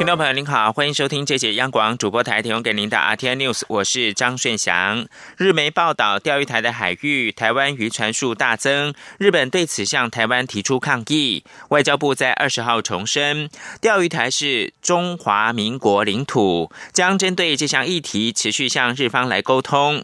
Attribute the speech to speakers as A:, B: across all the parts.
A: 听众朋友您好，欢迎收听这节央广主播台提供给您的 RTI News，我是张顺祥。日媒报道，钓鱼台的海域台湾渔船数大增，日本对此向台湾提出抗议。外交部在二十号重申，钓鱼台是中华民国领土，将针对这项议题持续向日方来沟通。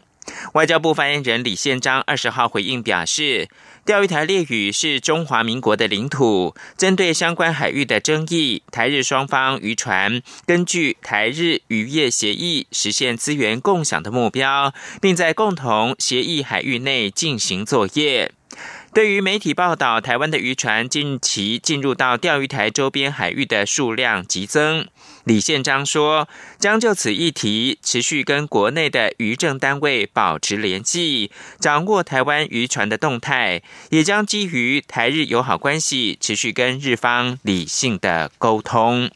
A: 外交部发言人李宪章二十号回应表示。钓鱼台列屿是中华民国的领土，针对相关海域的争议，台日双方渔船根据台日渔业协议实现资源共享的目标，并在共同协议海域内进行作业。对于媒体报道，台湾的渔船近期进入到钓鱼台周边海域的数量急增，李宪章说，将就此议题持续跟国内的渔政单位保持联系，掌握台湾渔船的动态，也将基于台日友好关系，持续跟日方理性的沟通，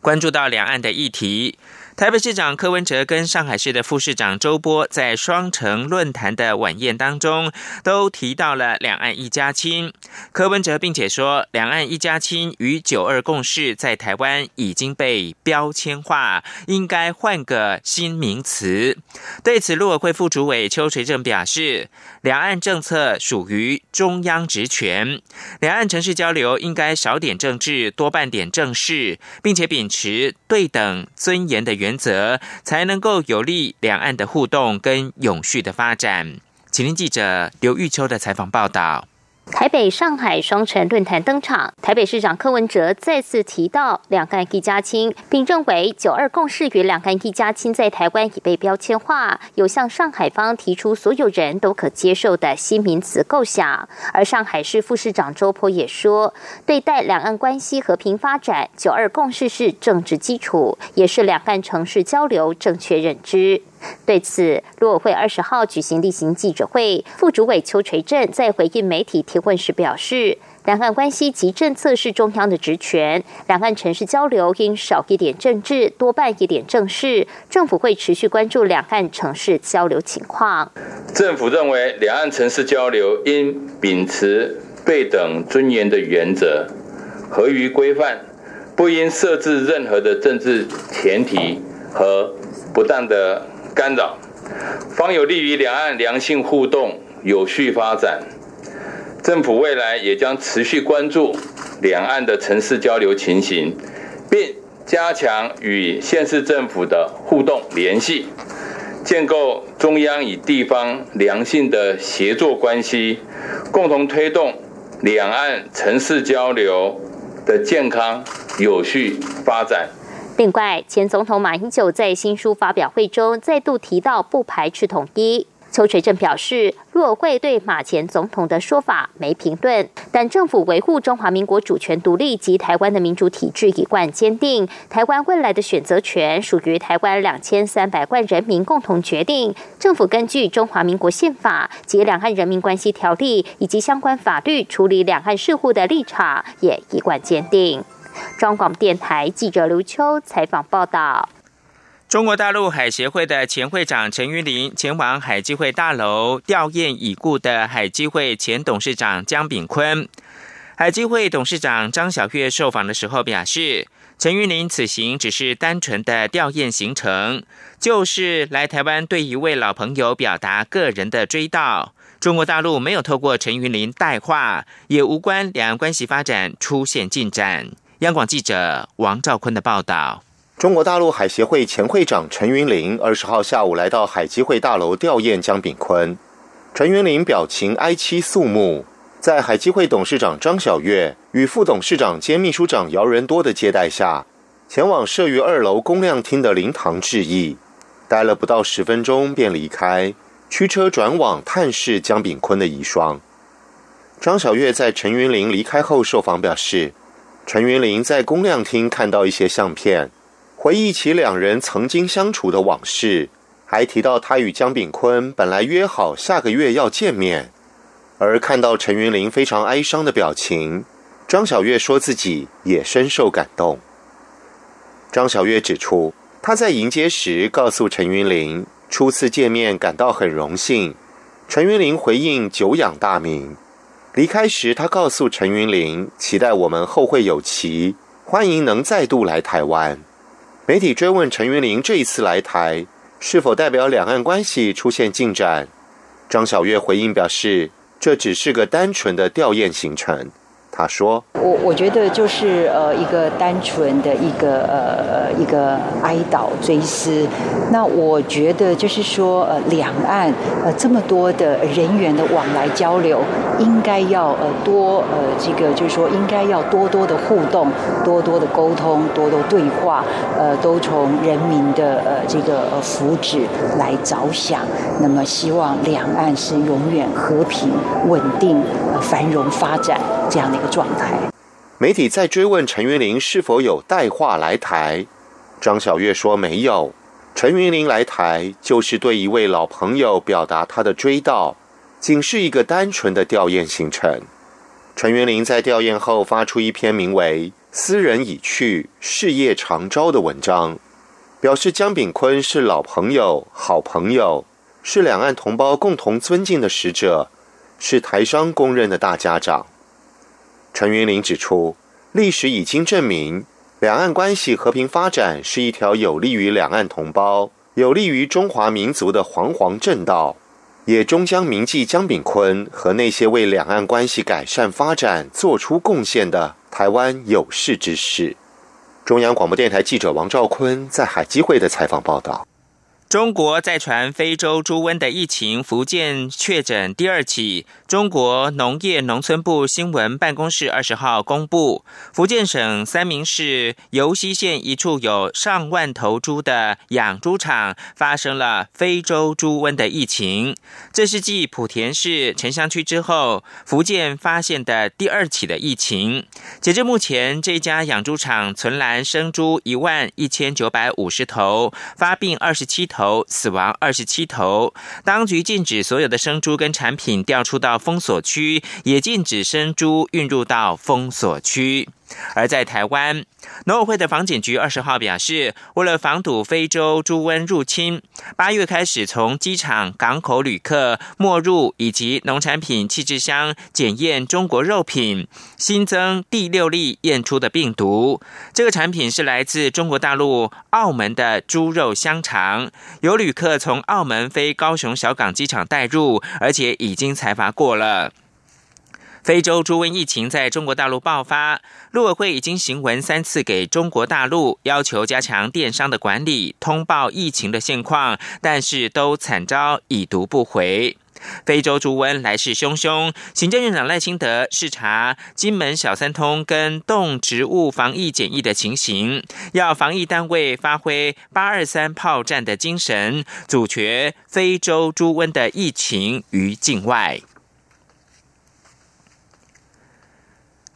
A: 关注到两岸的议题。台北市长柯文哲跟上海市的副市长周波在双城论坛的晚宴当中，都提到了两岸一家亲。柯文哲并且说，两岸一家亲与九二共识在台湾已经被标签化，应该换个新名词。对此，陆委会副主委邱垂正表示，两岸政策属于中央职权，两岸城市交流应该少点政治，多办点正事，并且秉持对等尊严的。原则才能够有利两岸的互动跟永续的发展。请听记者刘玉秋的采访报道。
B: 台北、上海双城论坛登场，台北市长柯文哲再次提到两岸一家亲，并认为九二共识与两岸一家亲在台湾已被标签化，有向上海方提出所有人都可接受的新名词构想。而上海市副市长周波也说，对待两岸关系和平发展，九二共识是政治基础，也是两岸城市交流正确认知。对此，陆委会二十号举行例行记者会，副主委邱垂正在回应媒体提问时表示，两岸关系及政策是中央的职权，两岸城市交流应少一点政治，多办一点正事。政府会持续关注两岸城市交流情况。
C: 政府认为，两岸城市交流应秉持对等尊严的原则，合于规范，不应设置任何的政治前提和不当的。干扰，方有利于两岸良性互动、有序发展。政府未来也将持续关注两岸的城市交流情形，并加强与县市政府的互动联系，建构中央与地方良性的协作关系，共同推动两岸城市交流的健康有序发展。
B: 另外，前总统马英九在新书发表会中再度提到不排斥统一。邱垂正表示，若会对马前总统的说法没评论，但政府维护中华民国主权独立及台湾的民主体制一贯坚定。台湾未来的选择权属于台湾两千三百万人民共同决定。政府根据中华民国宪法及两岸人民关系条例以及相关法律处理两岸事务的立场也一贯坚定。中广电台记者刘秋采访报道：
A: 中国大陆海协会的前会长陈云林前往海基会大楼吊唁已故的海基会前董事长江炳坤。海基会董事长张晓月受访的时候表示，陈云林此行只是单纯的吊唁行程，就是来台湾对一位老朋友表达个人的追悼。中国大陆没有透过陈云林带话，也无关两岸关系发展出现进展。央广记者王兆坤的报道：
D: 中国大陆海协会前会长陈云林二十号下午来到海基会大楼吊唁江炳坤。陈云林表情哀戚肃穆，在海基会董事长张晓月与副董事长兼秘书长姚仁多的接待下，前往设于二楼公亮厅的灵堂致意。待了不到十分钟便离开，驱车转往探视江炳坤的遗孀。张晓月在陈云林离开后受访表示。陈云林在公亮厅看到一些相片，回忆起两人曾经相处的往事，还提到他与江炳坤本来约好下个月要见面。而看到陈云林非常哀伤的表情，张小月说自己也深受感动。张小月指出，他在迎接时告诉陈云林，初次见面感到很荣幸。陈云林回应久仰大名。离开时，他告诉陈云林，期待我们后会有期，欢迎能再度来台湾。媒体追问陈云林这一次来台是否代表两岸关系出现进展，张小月回应表示，这只是个单纯的吊唁行程。他说：“
E: 我我觉得就是呃一个单纯的一个呃一个哀悼追思。那我觉得就是说呃两岸呃这么多的人员的往来交流，应该要呃多呃这个就是说应该要多多的互动，多多的沟通，多多对话，呃都从人民的呃这个呃福祉来着想。那么希望两岸是永远和平、稳定、繁荣发展这样的一个。”状态。
D: 媒体在追问陈云林是否有带话来台，张小月说没有。陈云林来台就是对一位老朋友表达他的追悼，仅是一个单纯的吊唁行程。陈云林在吊唁后发出一篇名为《斯人已去，事业长招》的文章，表示江炳坤是老朋友、好朋友，是两岸同胞共同尊敬的使者，是台商公认的大家长。陈云林指出，历史已经证明，两岸关系和平发展是一条有利于两岸同胞、有利于中华民族的煌煌正道，也终将铭记江炳坤和那些为两岸关系改善发展做出贡献的台湾有识之士。中央广播电台记者王兆坤在海基会的采访报道。
A: 中国在传非洲猪瘟的疫情，福建确诊第二起。中国农业农村部新闻办公室二十号公布，福建省三明市尤溪县一处有上万头猪的养猪场发生了非洲猪瘟的疫情。这是继莆田市城乡区之后，福建发现的第二起的疫情。截至目前，这家养猪场存栏生猪一万一千九百五十头，发病二十七头，头死亡二十七头。当局禁止所有的生猪跟产品调出到。封锁区也禁止生猪运入到封锁区。而在台湾，农委会的防检局二十号表示，为了防堵非洲猪瘟入侵，八月开始从机场、港口旅客没入以及农产品气质箱检验中国肉品，新增第六例验出的病毒。这个产品是来自中国大陆澳门的猪肉香肠，有旅客从澳门飞高雄小港机场带入，而且已经采罚过了。非洲猪瘟疫情在中国大陆爆发，陆委会已经行文三次给中国大陆，要求加强电商的管理，通报疫情的现况，但是都惨遭已读不回。非洲猪瘟来势汹汹，行政院长赖清德视察金门小三通跟动植物防疫检疫的情形，要防疫单位发挥八二三炮战的精神，阻绝非洲猪瘟的疫情于境外。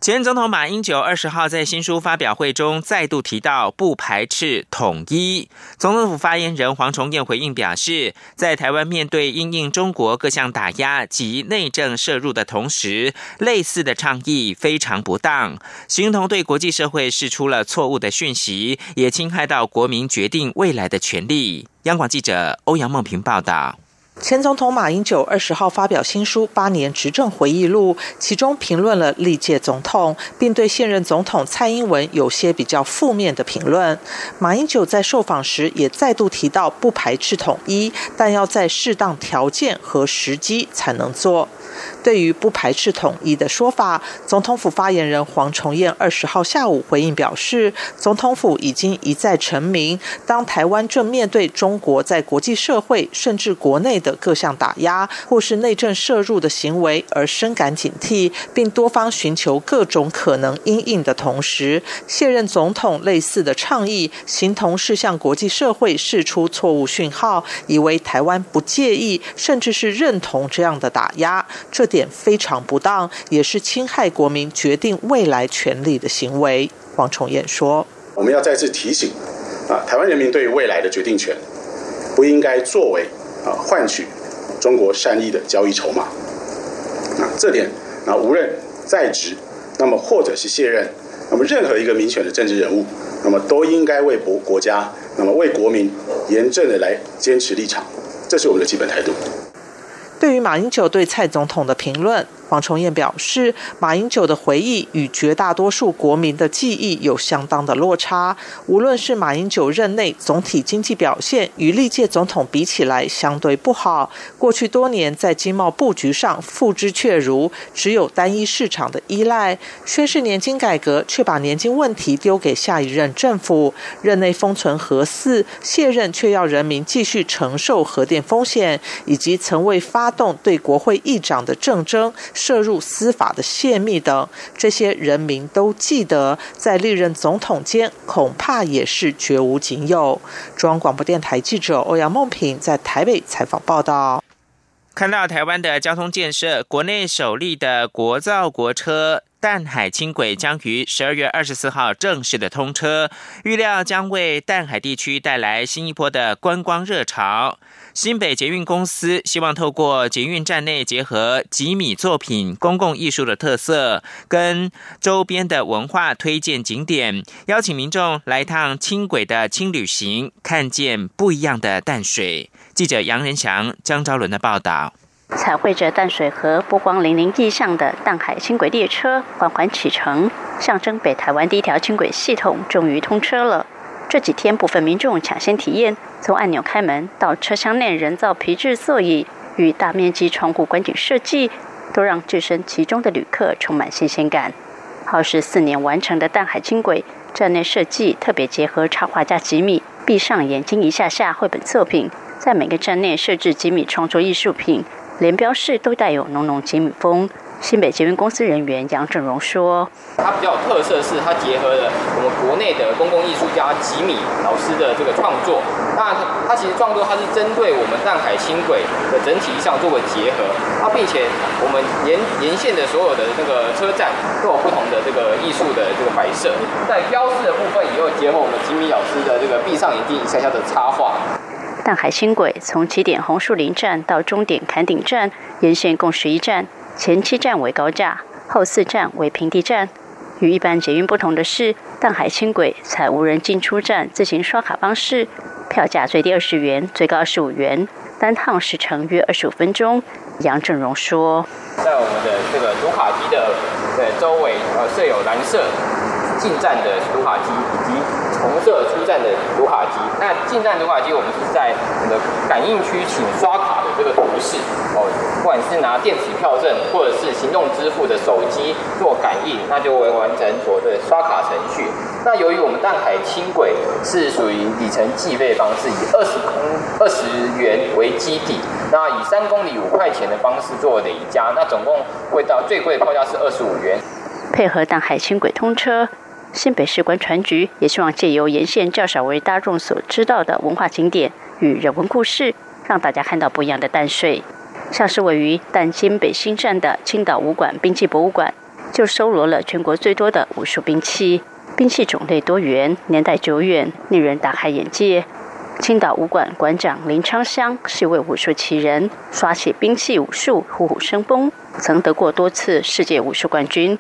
A: 前总统马英九二十号在新书发表会中再度提到不排斥统一。总统府发言人黄崇彦回应表示，在台湾面对因应中国各项打压及内政涉入的同时，类似的倡议非常不当，形同对国际社会释出了错误的讯息，也侵害到国民决定未来的权利。央广记者欧阳梦平报道。
F: 前总统马英九二十号发表新书《八年执政回忆录》，其中评论了历届总统，并对现任总统蔡英文有些比较负面的评论。马英九在受访时也再度提到，不排斥统一，但要在适当条件和时机才能做。对于不排斥统一的说法，总统府发言人黄崇彦二十号下午回应表示，总统府已经一再陈明，当台湾正面对中国在国际社会甚至国内的各项打压或是内政涉入的行为而深感警惕，并多方寻求各种可能因应的同时，卸任总统类似的倡议，形同是向国际社会释出错误讯号，以为台湾不介意甚至是认同这样的打压。这点非常不当，也是侵害国民决定未来权利的行为。黄崇彦说：“
G: 我们要再次提醒啊，台湾人民对于未来的决定权，不应该作为啊换取中国善意的交易筹码。啊，这点啊，无论在职，那么或者是卸任，那么任何一个民选的政治人物，那么都应该为国国家，那么为国民严正的来坚持立场，这是我们的基本态度。
F: 对于马英九对蔡总统的评论。黄崇彦表示，马英九的回忆与绝大多数国民的记忆有相当的落差。无论是马英九任内总体经济表现与历届总统比起来相对不好，过去多年在经贸布局上付之却如，只有单一市场的依赖，宣誓年金改革却把年金问题丢给下一任政府，任内封存核四，卸任却要人民继续承受核电风险，以及曾未发动对国会议长的政争。涉入司法的泄密等，这些人民都记得，在历任总统间恐怕也是绝无仅有。中央广播电台记者欧阳梦平在台北采访报道。
A: 看到台湾的交通建设，国内首例的国造国车淡海轻轨将于十二月二十四号正式的通车，预料将为淡海地区带来新一波的观光热潮。新北捷运公司希望透过捷运站内结合吉米作品、公共艺术的特色，跟周边的文化推荐景点，邀请民众来趟轻轨的轻旅行，看见不一样的淡水。记者杨仁祥、江昭伦的报道。
H: 彩绘着淡水河波光粼粼意象的淡海轻轨列车缓缓启程，象征北台湾第一条轻轨系统终于通车了。这几天，部分民众抢先体验，从按钮开门到车厢内人造皮质座椅与大面积窗户观景设计，都让置身其中的旅客充满新鲜感。耗时四年完成的淡海轻轨站内设计，特别结合插画家吉米“闭上眼睛一下下”绘本作品，在每个站内设置吉米创作艺术品，连标示都带有浓浓吉米风。新北捷运公司人员杨正荣说：“
I: 它比较有特色是，它结合了我们国内的公共艺术家吉米老师的这个创作。那它其实创作它是针对我们淡海轻轨的整体上做个结合。啊，并且我们沿沿线的所有的那个车站都有不同的这个艺术的这个摆设。在标志的部分，也有结合我们吉米老师的这个闭上眼睛一下下的插画。
H: 淡海轻轨从起点红树林站到终点坎顶站，沿线共十一站。”前七站为高架，后四站为平地站。与一般捷运不同的是，淡海轻轨采无人进出站自行刷卡方式，票价最低二十元，最高二十五元，单趟时程约二十五分钟。杨正荣说：“
I: 在我们的这个读卡机的对周围，呃，设有蓝色进站的读卡机，以及红色出站的读卡机。那进站读卡机，我们是在我们的感应区，请刷卡的这个图示哦。”不管是拿电子票证或者是行动支付的手机做感应，那就会完成所谓的刷卡程序。那由于我们淡海轻轨是属于里程计费方式，以二十公二十元为基底，那以三公里五块钱的方式做累加，那总共会到最贵的票价是二十五元。
H: 配合淡海轻轨通车，新北市观船局也希望借由沿线较少为大众所知道的文化景点与人文故事，让大家看到不一样的淡水。像是位于淡金北新站的青岛武馆兵器博物馆，就收罗了全国最多的武术兵器，兵器种类多元，年代久远，令人大开眼界。青岛武馆馆长林昌香是一位武术奇人，耍起兵器武术虎虎生风，曾得过多次世界武术冠军。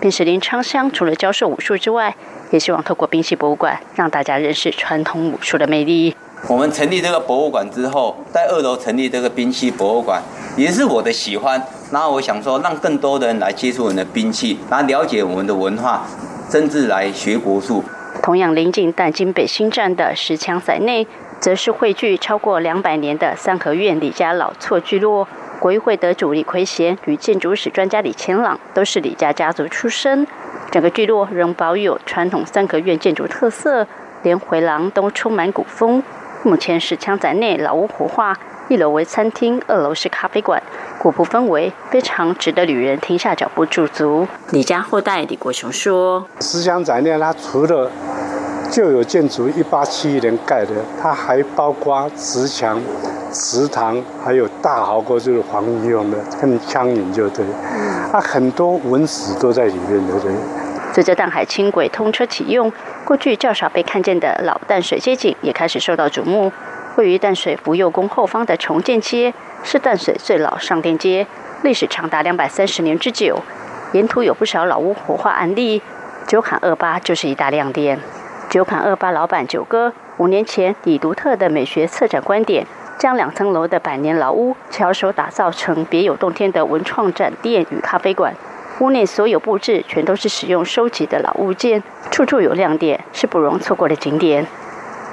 H: 平时林昌香除了教授武术之外，也希望透过兵器博物馆让大家认识传统武术的魅力。
J: 我们成立这个博物馆之后，在二楼成立这个兵器博物馆，也是我的喜欢。然后我想说，让更多的人来接触我们的兵器，然后了解我们的文化，甚至来学国术。
H: 同样临近淡金北新站的石墙仔内，则是汇聚超过两百年的三合院李家老厝聚落。国议会得主李奎贤与建筑史专家李乾朗都是李家家族出身。整个聚落仍保有传统三合院建筑特色，连回廊都充满古风。目前是枪仔内老屋活化，一楼为餐厅，二楼是咖啡馆，古朴氛围非常值得旅人停下脚步驻足。李家后代李国雄说：“
K: 石墙仔内它除了旧有建筑一八七一年盖的，它还包括石墙、祠堂，还有大壕沟，就是防御用的，跟枪营就对。它很多文史都在里面，对不对？”
H: 随着淡海轻轨通车启用，过去较少被看见的老淡水街景也开始受到瞩目。位于淡水福佑宫后方的重建街是淡水最老上店街，历史长达两百三十年之久。沿途有不少老屋活化案例，九坎二八就是一大亮点。九坎二八老板九哥五年前以独特的美学策展观点，将两层楼的百年老屋巧手打造成别有洞天的文创展店与咖啡馆。屋内所有布置全都是使用收集的老物件，处处有亮点，是不容错过的景点。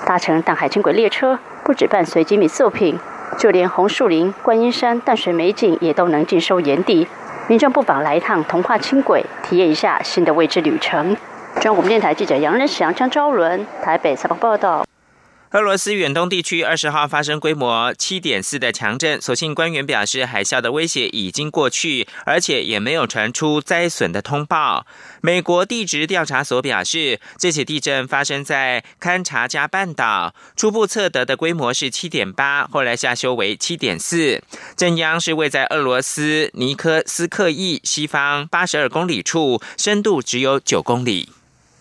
H: 搭乘淡海轻轨列车，不止伴随精美作品，就连红树林、观音山、淡水美景也都能尽收眼底。民众不妨来一趟童话轻轨，体验一下新的未知旅程。中央广播电台记者杨仁祥、张昭伦，台北采访报道。
A: 俄罗斯远东地区二十号发生规模七点四的强震，所幸官员表示海啸的威胁已经过去，而且也没有传出灾损的通报。美国地质调查所表示，这起地震发生在堪察加半岛，初步测得的规模是七点八，后来下修为七点四。震央是位在俄罗斯尼科斯克伊西方八十二公里处，深度只有九公里。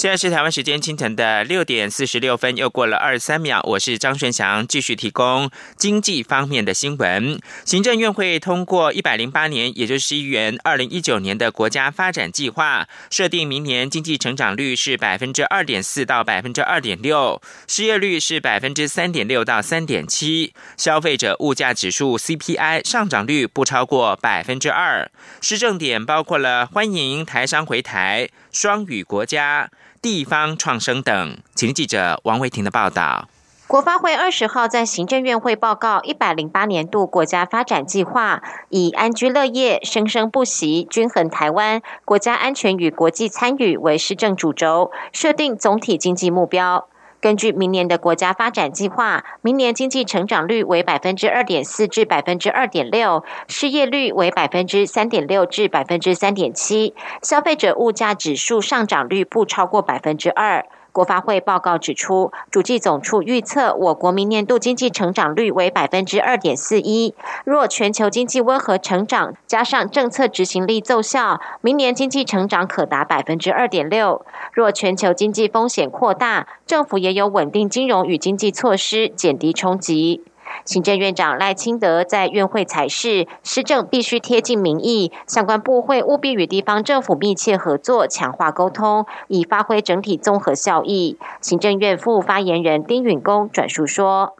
A: 现在是台湾时间清晨的六点四十六分，又过了二十三秒。我是张顺祥，继续提供经济方面的新闻。行政院会通过一百零八年，也就是一元二零一九年的国家发展计划，设定明年经济成长率是百分之二点四到百分之二点六，失业率是百分之三点六到三点七，消费者物价指数 CPI 上涨率不超过百分之二。施政点包括了欢迎台商回台、双语国家。地方创生等，请记者王维婷的报道。
L: 国发会二十号在行政院会报告一百零八年度国家发展计划，以安居乐业、生生不息、均衡台湾、国家安全与国际参与为施政主轴，设定总体经济目标。根据明年的国家发展计划，明年经济成长率为百分之二点四至百分之二点六，失业率为百分之三点六至百分之三点七，消费者物价指数上涨率不超过百分之二。国发会报告指出，主计总处预测，我国明年度经济成长率为百分之二点四一。若全球经济温和成长，加上政策执行力奏效，明年经济成长可达百分之二点六。若全球经济风险扩大，政府也有稳定金融与经济措施，减低冲击。行政院长赖清德在院会才是，施政必须贴近民意，相关部会务必与地方政府密切合作，强化沟通，以发挥整体综合效益。行政院副发言人丁允恭转述说：“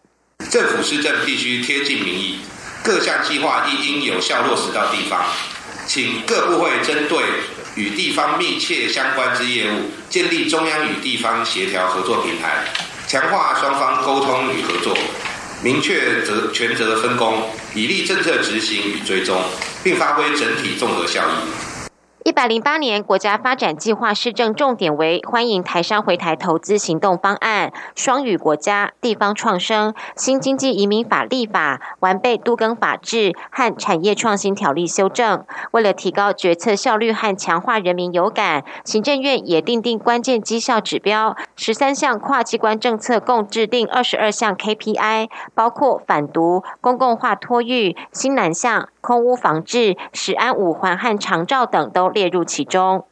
M: 政府施政必须贴近民意，各项计划亦应有效落实到地方，请各部会针对与地方密切相关之业务，建立中央与地方协调合作平台，强化双方沟通与合作。”明确责权责分工，以利政策执行与追踪，并发挥整体综合效益。
L: 一百零八年国家发展计划施政重点为欢迎台商回台投资行动方案、双语国家、地方创生、新经济移民法立法、完备都更法制和产业创新条例修正。为了提高决策效率和强化人民有感，行政院也定定关键绩效指标，十三项跨机关政策共制定二十二项 KPI，包括反毒、公共化托育、新南向。空屋防治、石安五环和长照等都列入其中。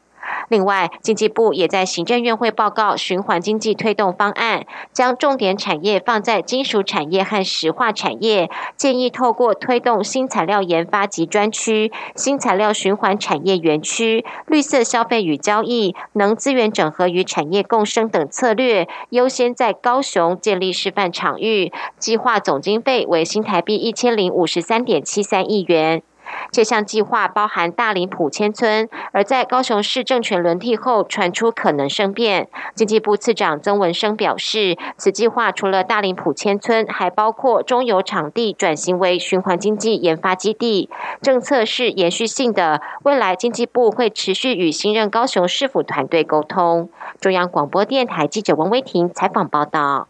L: 另外，经济部也在行政院会报告循环经济推动方案，将重点产业放在金属产业和石化产业，建议透过推动新材料研发及专区、新材料循环产业园区、绿色消费与交易、能资源整合与产业共生等策略，优先在高雄建立示范场域，计划总经费为新台币一千零五十三点七三亿元。这项计划包含大林埔千村，而在高雄市政权轮替后，传出可能生变。经济部次长曾文生表示，此计划除了大林埔千村，还包括中油场地转型为循环经济研发基地。政策是延续性的，未来经济部会持续与新任高雄市府团队沟通。中央广播电台记者王威婷采访报道。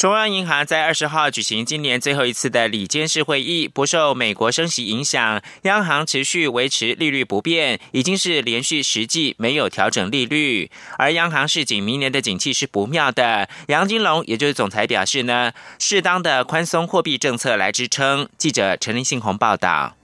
A: 中央银行在二十号举行今年最后一次的里监事会议，不受美国升息影响，央行持续维持利率不变，已经是连续十季没有调整利率。而央行市井明年的景气是不妙的，杨金龙也就是总裁表示呢，适当的宽松货币政策来支撑。记者陈林信宏报道。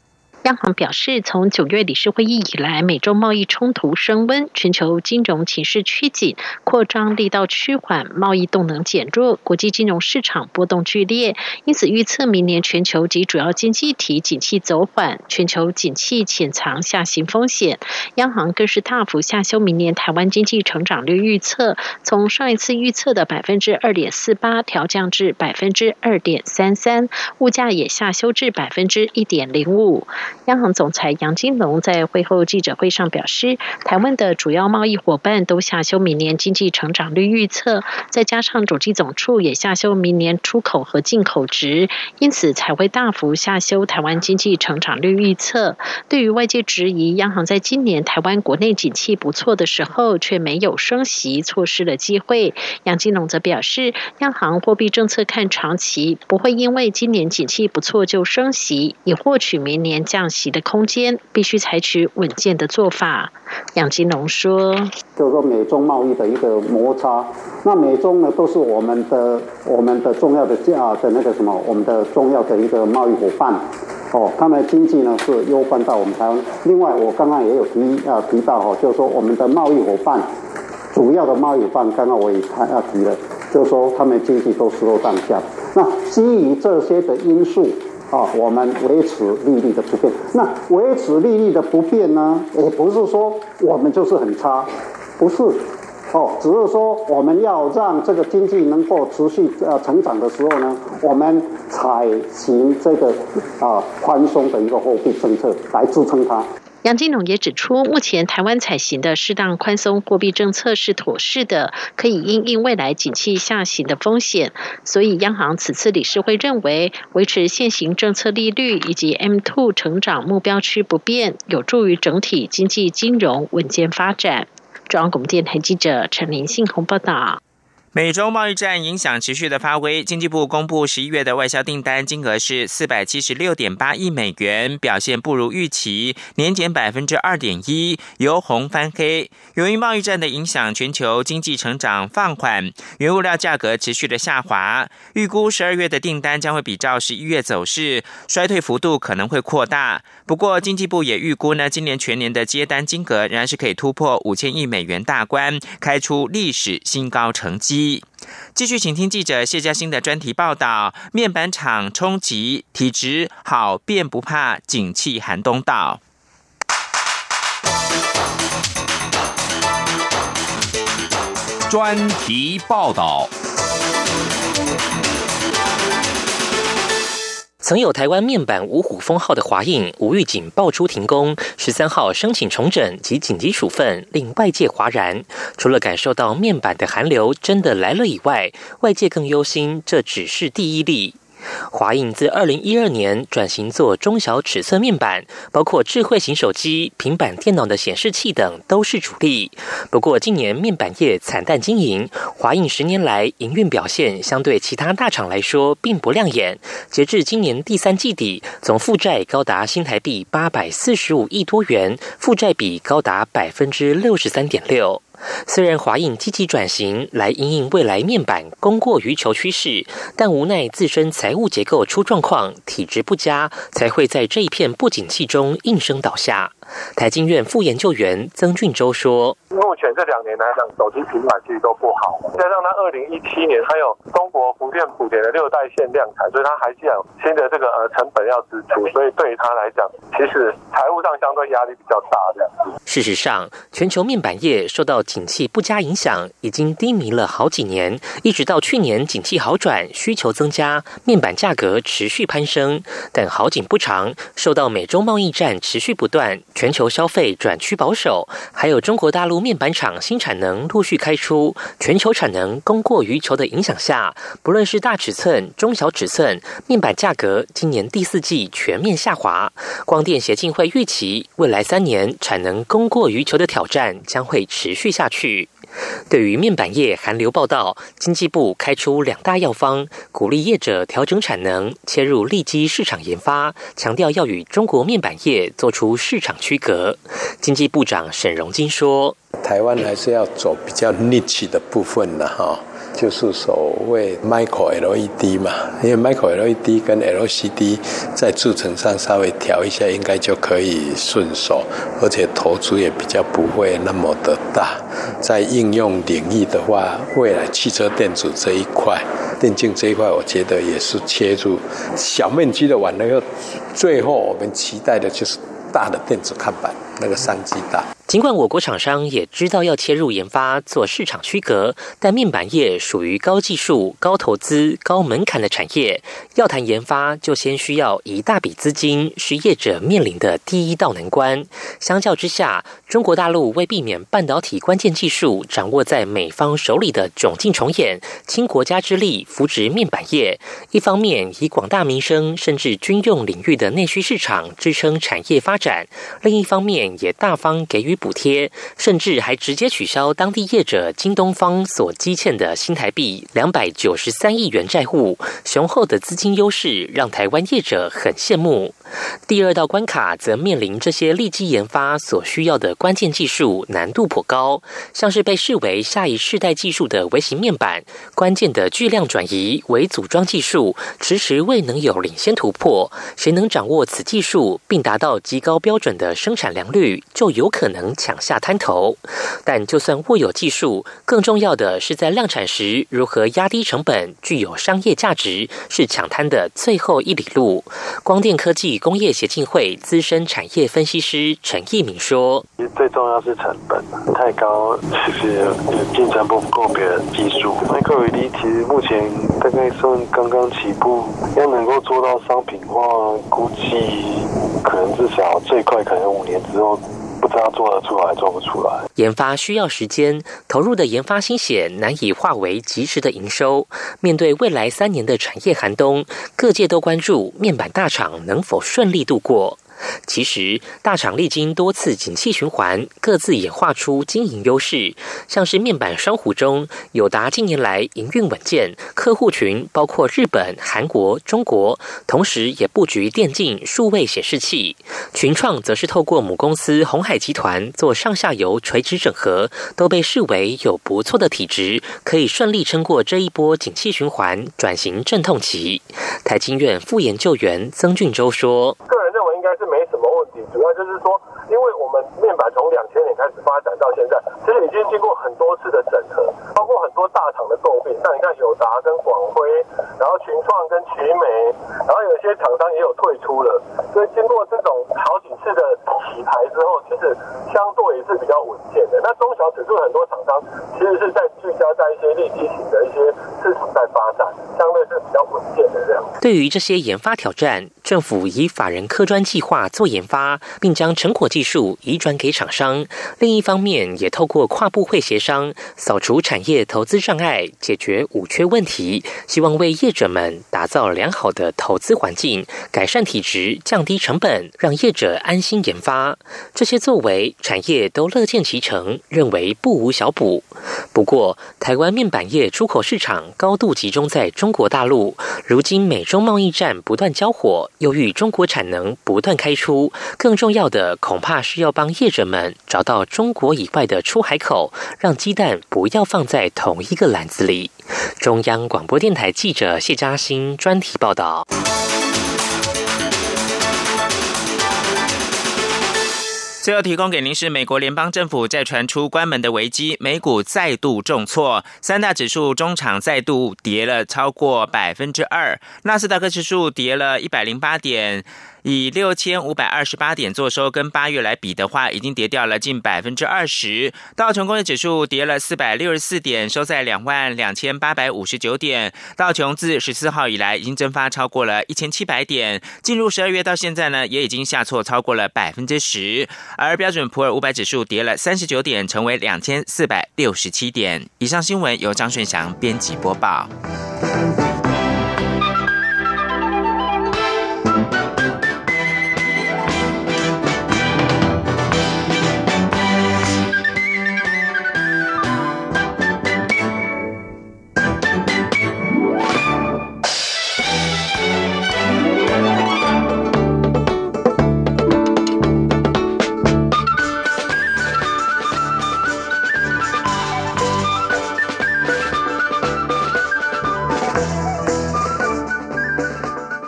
N: 央行表示，从九月理事会议以来，美洲贸易冲突升温，全球金融情势趋紧，扩张力道趋缓，贸易动能减弱，国际金融市场波动剧烈，因此预测明年全球及主要经济体景气走缓，全球景气潜藏下行风险。央行更是大幅下修明年台湾经济成长率预测，从上一次预测的百分之二点四八调降至百分之二点三三，物价也下修至百分之一点零五。央行总裁杨金龙在会后记者会上表示，台湾的主要贸易伙伴都下修明年经济成长率预测，再加上主机总处也下修明年出口和进口值，因此才会大幅下修台湾经济成长率预测。对于外界质疑央行在今年台湾国内景气不错的时候却没有升息，错失了机会，杨金龙则表示，央行货币政策看长期，不会因为今年景气不错就升息，以获取明年降。息的空间必须采取稳健的做法。杨金龙说：“
O: 就是说美中贸易的一个摩擦，那美中呢都是我们的我们的重要的价的那个什么，我们的重要的一个贸易伙伴。哦，他们的经济呢是攸关到我们台湾。另外，我刚刚也有提啊提到哦，就是说我们的贸易伙伴，主要的贸易伙伴，刚刚我也谈要提了，就是说他们经济都失落当下。那基于这些的因素。”啊，我们维持利率的不变。那维持利率的不变呢？也不是说我们就是很差，不是。哦，只是说我们要让这个经济能够持续呃成长的时候呢，我们采行这个啊宽松的一个货币政策来支撑它。
N: 杨金龙也指出，目前台湾采行的适当宽松货币政策是妥适的，可以应应未来景气下行的风险。所以，央行此次理事会认为，维持现行政策利率以及 M two 成长目标区不变，有助于整体经济金融稳健发展。中央广播电台记者陈林信鸿报道。
A: 美洲贸易战影响持续的发威，经济部公布十一月的外销订单金额是四百七十六点八亿美元，表现不如预期，年减百分之二点一，由红翻黑。由于贸易战的影响，全球经济成长放缓，原物料价格持续的下滑，预估十二月的订单将会比照十一月走势，衰退幅度可能会扩大。不过，经济部也预估呢，今年全年的接单金额仍然是可以突破五千亿美元大关，开出历史新高成绩。继续，请听记者谢佳欣的专题报道：面板厂冲击，体质好便不怕景气寒冬到。
P: 专题报道。
Q: 曾有台湾面板五虎封号的华映，无预警爆出停工，十三号申请重整及紧急处分，令外界哗然。除了感受到面板的寒流真的来了以外，外界更忧心这只是第一例。华映自二零一二年转型做中小尺寸面板，包括智慧型手机、平板电脑的显示器等都是主力。不过今年面板业惨淡经营，华映十年来营运表现相对其他大厂来说并不亮眼。截至今年第三季底，总负债高达新台币八百四十五亿多元，负债比高达百分之六十三点六。虽然华映积极转型来因应未来面板供过于求趋势，但无奈自身财务结构出状况，体质不佳，才会在这一片不景气中应声倒下。台经院副研究员曾俊洲说：“
R: 目前这两年来讲，手机平板其实都不好，加上它二零一七年还有中国福建莆田的六代线量产，所以它还是有新的这个呃成本要支出，所以对于它来讲，其实财务上相对压力比较大。这样
Q: 事实上，全球面板业受到景气不佳影响，已经低迷了好几年，一直到去年景气好转，需求增加，面板价格持续攀升。但好景不长，受到美中贸易战持续不断。”全球消费转趋保守，还有中国大陆面板厂新产能陆续开出，全球产能供过于求的影响下，不论是大尺寸、中小尺寸面板价格，今年第四季全面下滑。光电协进会预期，未来三年产能供过于求的挑战将会持续下去。对于面板业寒流报道，经济部开出两大药方，鼓励业者调整产能，切入利基市场研发，强调要与中国面板业做出市场区隔。经济部长沈荣金说：“
S: 台湾还是要走比较逆气的部分的哈。”就是所谓 micro LED 嘛，因为 micro LED 跟 LCD 在制程上稍微调一下，应该就可以顺手，而且投资也比较不会那么的大。在应用领域的话，未来汽车电子这一块、电竞这一块，我觉得也是切入小面积的完了以后，最后我们期待的就是大的电子看板，那个商机大。
Q: 尽管我国厂商也知道要切入研发做市场区隔，但面板业属于高技术、高投资、高门槛的产业，要谈研发就先需要一大笔资金，是业者面临的第一道难关。相较之下，中国大陆为避免半导体关键技术掌握在美方手里的窘境重演，倾国家之力扶植面板业，一方面以广大民生甚至军用领域的内需市场支撑产业发展，另一方面也大方给予。补贴，甚至还直接取消当地业者京东方所积欠的新台币两百九十三亿元债务，雄厚的资金优势让台湾业者很羡慕。第二道关卡则面临这些立即研发所需要的关键技术难度颇高，像是被视为下一世代技术的微型面板，关键的巨量转移为组装技术迟迟未能有领先突破。谁能掌握此技术并达到极高标准的生产良率，就有可能。抢下滩头，但就算握有技术，更重要的是在量产时如何压低成本，具有商业价值，是抢滩的最后一里路。光电科技工业协进会资深产业分析师陈义敏说：“
T: 其实最重要是成本太高，其实竞争不够别人技术。Micro LED 其实目前大概算刚刚起步，要能够做到商品化，估计可能至少最快可能五年之后。”不知道做得出来，做不出来。
Q: 研发需要时间，投入的研发心血难以化为及时的营收。面对未来三年的产业寒冬，各界都关注面板大厂能否顺利度过。其实，大厂历经多次景气循环，各自演化出经营优势。像是面板双虎中，友达近年来营运稳健，客户群包括日本、韩国、中国，同时也布局电竞、数位显示器。群创则是透过母公司红海集团做上下游垂直整合，都被视为有不错的体质，可以顺利撑过这一波景气循环转型阵痛期。台经院副研究员曾俊洲说。
R: 就是说，因为我们面板从两千年开始发展到现在，其实已经经过很多次的整合，包括很多大厂的诟病。像你看友达跟广辉，然后群创跟奇美，然后有些厂商也有退出了。所以经过这种好几次的洗牌之后，其实相对也是比较稳健的。那中小尺寸很多厂商其实是在聚焦在一些立体型的一些，对
Q: 于这些研发挑战。政府以法人科专计划做研发，并将成果技术移转给厂商。另一方面，也透过跨部会协商，扫除产业投资障碍，解决五缺问题，希望为业者们打造良好的投资环境，改善体质，降低成本，让业者安心研发。这些作为，产业都乐见其成，认为不无小补。不过，台湾面板业出口市场高度集中在中国大陆，如今美中贸易战不断交火。又遇中国产能不断开出，更重要的恐怕是要帮业者们找到中国以外的出海口，让鸡蛋不要放在同一个篮子里。中央广播电台记者谢嘉欣专题报道。
A: 最后提供给您是美国联邦政府在传出关门的危机，美股再度重挫，三大指数中场再度跌了超过百分之二，纳斯达克指数跌了一百零八点。以六千五百二十八点做收，跟八月来比的话，已经跌掉了近百分之二十。道琼工业指数跌了四百六十四点，收在两万两千八百五十九点。道琼自十四号以来已经蒸发超过了一千七百点，进入十二月到现在呢，也已经下挫超过了百分之十。而标准普尔五百指数跌了三十九点，成为两千四百六十七点。以上新闻由张顺祥编辑播报。